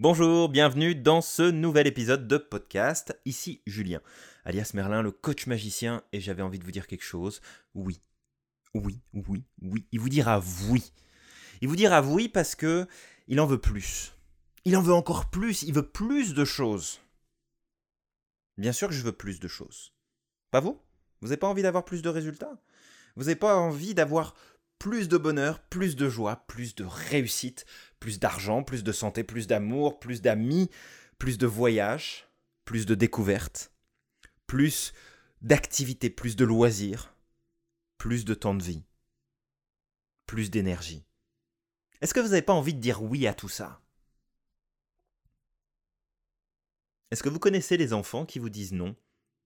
Bonjour, bienvenue dans ce nouvel épisode de podcast. Ici Julien, alias Merlin, le coach magicien, et j'avais envie de vous dire quelque chose. Oui, oui, oui, oui. Il vous dira oui. Il vous dira oui parce que il en veut plus. Il en veut encore plus, il veut plus de choses. Bien sûr que je veux plus de choses. Pas vous? Vous n'avez pas envie d'avoir plus de résultats? Vous n'avez pas envie d'avoir plus de bonheur, plus de joie, plus de réussite, plus d'argent, plus de santé, plus d'amour, plus d'amis, plus de voyages, plus de découvertes, plus d'activités, plus de loisirs, plus de temps de vie, plus d'énergie. Est-ce que vous n'avez pas envie de dire oui à tout ça? Est-ce que vous connaissez les enfants qui vous disent non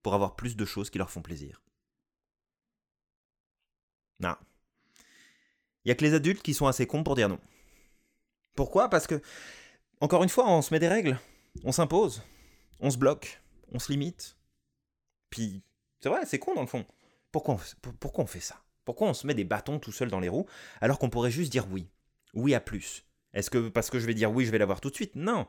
pour avoir plus de choses qui leur font plaisir? Non. Il n'y a que les adultes qui sont assez cons pour dire non. Pourquoi? Parce que, encore une fois, on se met des règles, on s'impose, on se bloque, on se limite. Puis, c'est vrai, c'est con dans le fond. Pourquoi on, pourquoi on fait ça? Pourquoi on se met des bâtons tout seul dans les roues alors qu'on pourrait juste dire oui? Oui à plus. Est-ce que parce que je vais dire oui, je vais l'avoir tout de suite? Non.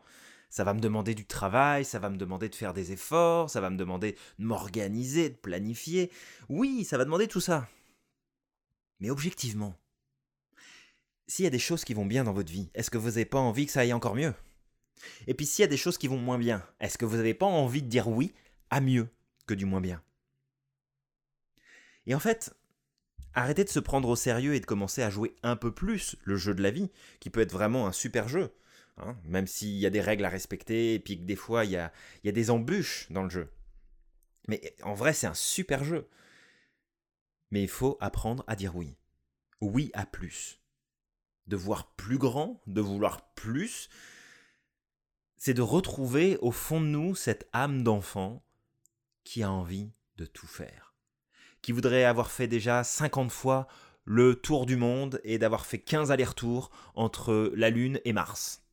Ça va me demander du travail, ça va me demander de faire des efforts, ça va me demander de m'organiser, de planifier. Oui, ça va demander tout ça. Mais objectivement, s'il y a des choses qui vont bien dans votre vie, est-ce que vous n'avez pas envie que ça aille encore mieux? Et puis s'il y a des choses qui vont moins bien, est-ce que vous n'avez pas envie de dire oui à mieux que du moins bien? Et en fait, arrêtez de se prendre au sérieux et de commencer à jouer un peu plus le jeu de la vie, qui peut être vraiment un super jeu, hein, même s'il y a des règles à respecter et puis que des fois il y a, il y a des embûches dans le jeu. Mais en vrai, c'est un super jeu. Mais il faut apprendre à dire oui. Oui à plus de voir plus grand, de vouloir plus, c'est de retrouver au fond de nous cette âme d'enfant qui a envie de tout faire, qui voudrait avoir fait déjà 50 fois le tour du monde et d'avoir fait 15 allers-retours entre la Lune et Mars.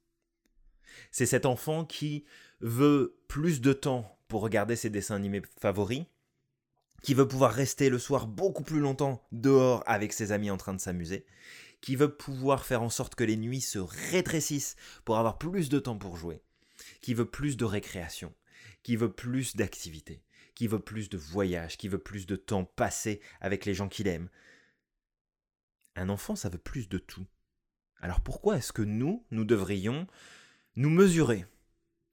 C'est cet enfant qui veut plus de temps pour regarder ses dessins animés favoris, qui veut pouvoir rester le soir beaucoup plus longtemps dehors avec ses amis en train de s'amuser, qui veut pouvoir faire en sorte que les nuits se rétrécissent pour avoir plus de temps pour jouer, qui veut plus de récréation, qui veut plus d'activité, qui veut plus de voyages, qui veut plus de temps passé avec les gens qu'il aime. Un enfant, ça veut plus de tout. Alors pourquoi est-ce que nous, nous devrions nous mesurer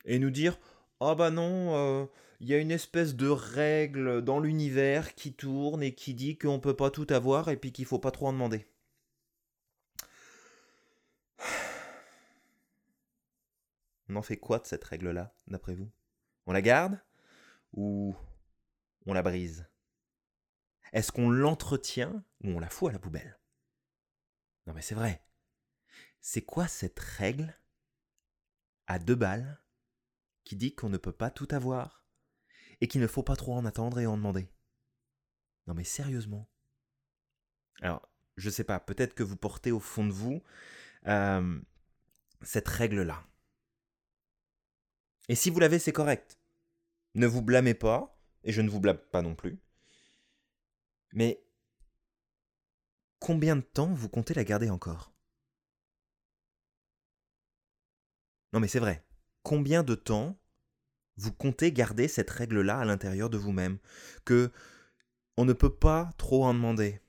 et nous dire Ah bah non, euh, il y a une espèce de règle dans l'univers qui tourne et qui dit qu'on ne peut pas tout avoir et puis qu'il faut pas trop en demander? On en fait quoi de cette règle-là, d'après vous? On la garde ou on la brise? Est-ce qu'on l'entretient ou on la fout à la poubelle? Non mais c'est vrai. C'est quoi cette règle à deux balles qui dit qu'on ne peut pas tout avoir et qu'il ne faut pas trop en attendre et en demander? Non mais sérieusement. Alors, je sais pas, peut-être que vous portez au fond de vous euh, cette règle-là. Et si vous l'avez, c'est correct. Ne vous blâmez pas, et je ne vous blâme pas non plus. Mais combien de temps vous comptez la garder encore? Non mais c'est vrai. Combien de temps vous comptez garder cette règle-là à l'intérieur de vous-même Que on ne peut pas trop en demander?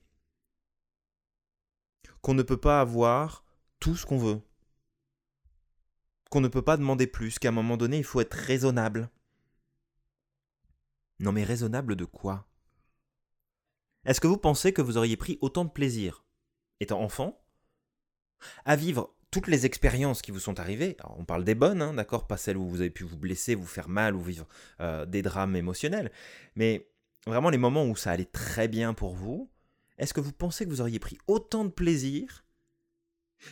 Qu'on ne peut pas avoir tout ce qu'on veut? Qu'on ne peut pas demander plus, qu'à un moment donné, il faut être raisonnable. Non mais raisonnable de quoi? Est-ce que vous pensez que vous auriez pris autant de plaisir, étant enfant, à vivre toutes les expériences qui vous sont arrivées, on parle des bonnes, hein, d'accord, pas celles où vous avez pu vous blesser, vous faire mal ou vivre euh, des drames émotionnels, mais vraiment les moments où ça allait très bien pour vous, est-ce que vous pensez que vous auriez pris autant de plaisir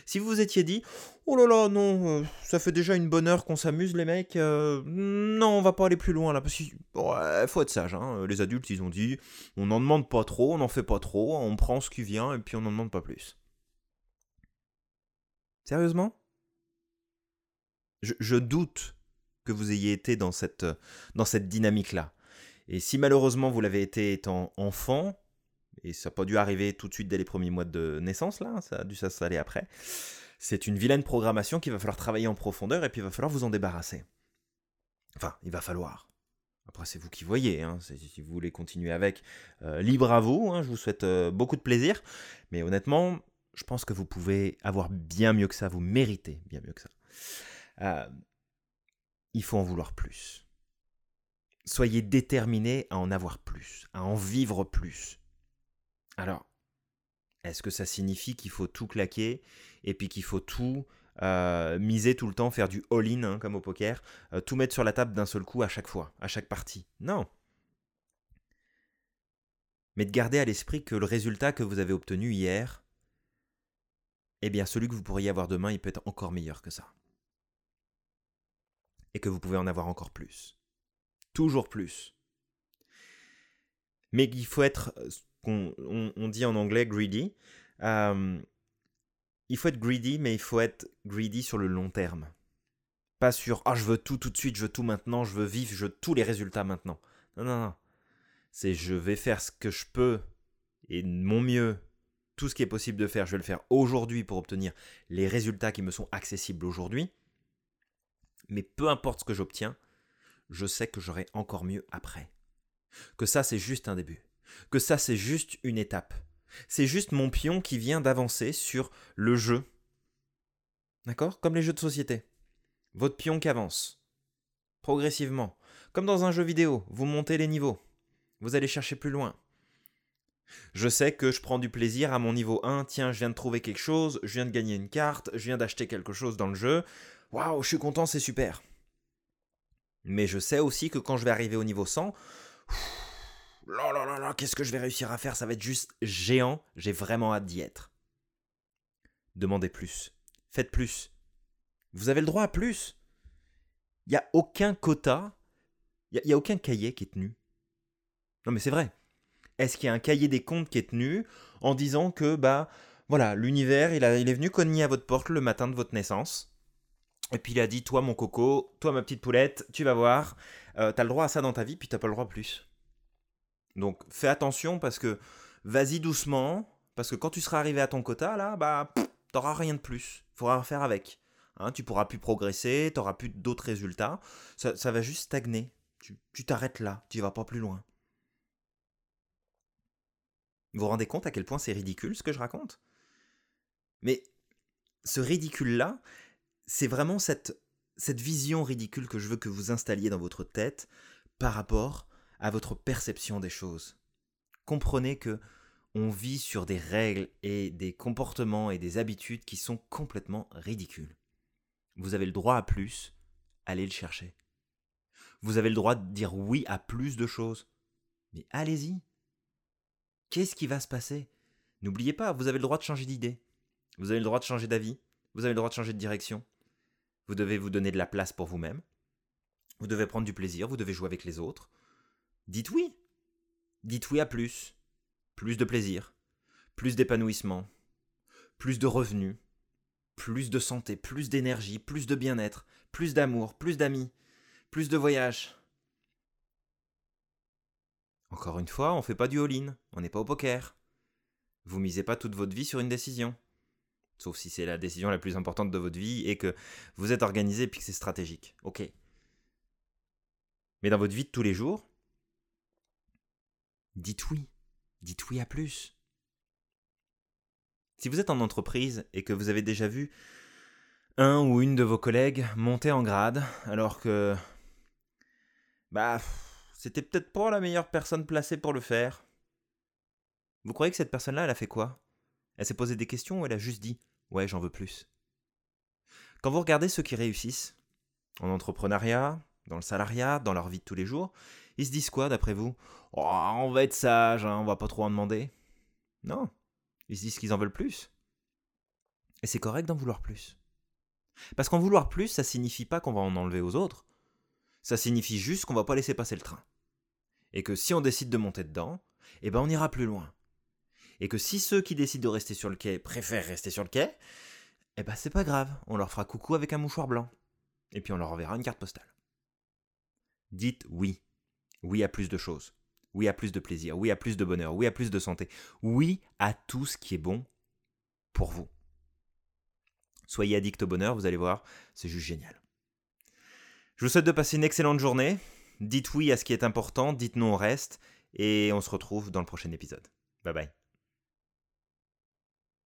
si vous vous étiez dit, oh là là, non, euh, ça fait déjà une bonne heure qu'on s'amuse, les mecs, euh, non, on va pas aller plus loin là, parce qu'il faut être sage, hein. les adultes, ils ont dit, on n'en demande pas trop, on n'en fait pas trop, on prend ce qui vient et puis on n'en demande pas plus. Sérieusement? Je, doute que vous ayez été dans cette, dans cette dynamique-là. Et si malheureusement vous l'avez été étant enfant, et ça n'a pas dû arriver tout de suite dès les premiers mois de naissance, là, ça a dû s'installer après. C'est une vilaine programmation qu'il va falloir travailler en profondeur et puis il va falloir vous en débarrasser. Enfin, il va falloir. Après, c'est vous qui voyez. Hein. Si vous voulez continuer avec, euh, libre à vous. Hein. Je vous souhaite euh, beaucoup de plaisir. Mais honnêtement, je pense que vous pouvez avoir bien mieux que ça. Vous méritez bien mieux que ça. Euh, il faut en vouloir plus. Soyez déterminé à en avoir plus, à en vivre plus. Alors, est-ce que ça signifie qu'il faut tout claquer et puis qu'il faut tout euh, miser tout le temps, faire du all-in hein, comme au poker, euh, tout mettre sur la table d'un seul coup à chaque fois, à chaque partie? Non. Mais de garder à l'esprit que le résultat que vous avez obtenu hier, eh bien celui que vous pourriez avoir demain, il peut être encore meilleur que ça. Et que vous pouvez en avoir encore plus. Toujours plus. Mais il faut être, on, on, dit en anglais greedy. Il faut être greedy, mais il faut être greedy sur le long terme. Pas sur ah je veux tout tout de suite, je veux tout maintenant, je veux vivre, je veux tous les résultats maintenant. Non non non. C'est je vais faire ce que je peux et mon mieux, tout ce qui est possible de faire, je vais le faire aujourd'hui pour obtenir les résultats qui me sont accessibles aujourd'hui. Mais peu importe ce que j'obtiens, je sais que j'aurai encore mieux après. Que ça c'est juste un début. Que ça c'est juste une étape c'est juste mon pion qui vient d'avancer sur le jeu. D'accord? Comme les jeux de société. Votre pion qui avance. Progressivement. Comme dans un jeu vidéo, vous montez les niveaux. Vous allez chercher plus loin. Je sais que je prends du plaisir à mon niveau 1. Tiens, je viens de trouver quelque chose, je viens de gagner une carte, je viens d'acheter quelque chose dans le jeu. Waouh, je suis content, c'est super. Mais je sais aussi que quand je vais arriver au niveau 100, là là là là, qu'est-ce que je vais réussir à faire? Ça va être juste géant. J'ai vraiment hâte d'y être. Demandez plus. Faites plus. Vous avez le droit à plus. Il n'y a aucun quota, il n'y a, aucun cahier qui est tenu. Non mais c'est vrai. Est-ce qu'il y a un cahier des comptes qui est tenu en disant que, bah, voilà, l'univers, il, il est venu cogner à votre porte le matin de votre naissance. Et puis il a dit, toi mon coco, toi ma petite poulette, tu vas voir, euh, t'as le droit à ça dans ta vie, puis t'as pas le droit à plus. Donc fais attention parce que vas-y doucement, parce que quand tu seras arrivé à ton quota, là, bah, t'auras rien de plus. Faudra faire avec. Hein, tu pourras plus progresser, tu n'auras plus d'autres résultats. Ça, va juste stagner. Tu t'arrêtes là, tu vas pas plus loin. Vous vous rendez compte à quel point c'est ridicule ce que je raconte? Mais ce ridicule-là, c'est vraiment cette, cette vision ridicule que je veux que vous installiez dans votre tête par rapport à votre perception des choses. Comprenez que on vit sur des règles et des comportements et des habitudes qui sont complètement ridicules. Vous avez le droit à plus, allez le chercher. Vous avez le droit de dire oui à plus de choses. Mais allez-y. Qu'est-ce qui va se passer? N'oubliez pas, vous avez le droit de changer d'idée. Vous avez le droit de changer d'avis. Vous avez le droit de changer de direction. Vous devez vous donner de la place pour vous-même. Vous devez prendre du plaisir, vous devez jouer avec les autres. Dites oui. Dites oui à plus. Plus de plaisir. Plus d'épanouissement. Plus de revenus. Plus de santé. Plus d'énergie. Plus de bien-être. Plus d'amour. Plus d'amis. Plus de voyages. Encore une fois, on fait pas du all-in. On n'est pas au poker. Vous misez pas toute votre vie sur une décision. Sauf si c'est la décision la plus importante de votre vie et que vous êtes organisé et que c'est stratégique. Ok. Mais dans votre vie de tous les jours, dites oui. Dites oui à plus. Si vous êtes en entreprise et que vous avez déjà vu un ou une de vos collègues monter en grade alors que bah c'était peut-être pas la meilleure personne placée pour le faire. Vous croyez que cette personne-là, elle a fait quoi? Elle s'est posé des questions ou elle a juste dit Ouais, j'en veux plus Quand vous regardez ceux qui réussissent, en entrepreneuriat, dans le salariat, dans leur vie de tous les jours, ils se disent quoi d'après vous? Oh, On va être sage, hein, on va pas trop en demander. Non, ils se disent qu'ils en veulent plus. Et c'est correct d'en vouloir plus. Parce qu'en vouloir plus, ça signifie pas qu'on va en enlever aux autres. Ça signifie juste qu'on va pas laisser passer le train. Et que si on décide de monter dedans, eh ben on ira plus loin. Et que si ceux qui décident de rester sur le quai préfèrent rester sur le quai, eh ben c'est pas grave, on leur fera coucou avec un mouchoir blanc. Et puis on leur enverra une carte postale. Dites oui. Oui à plus de choses. Oui à plus de plaisir. Oui à plus de bonheur. Oui à plus de santé. Oui à tout ce qui est bon pour vous. Soyez addict au bonheur, vous allez voir, c'est juste génial. Je vous souhaite de passer une excellente journée. Dites oui à ce qui est important, dites non au reste, et on se retrouve dans le prochain épisode. Bye bye.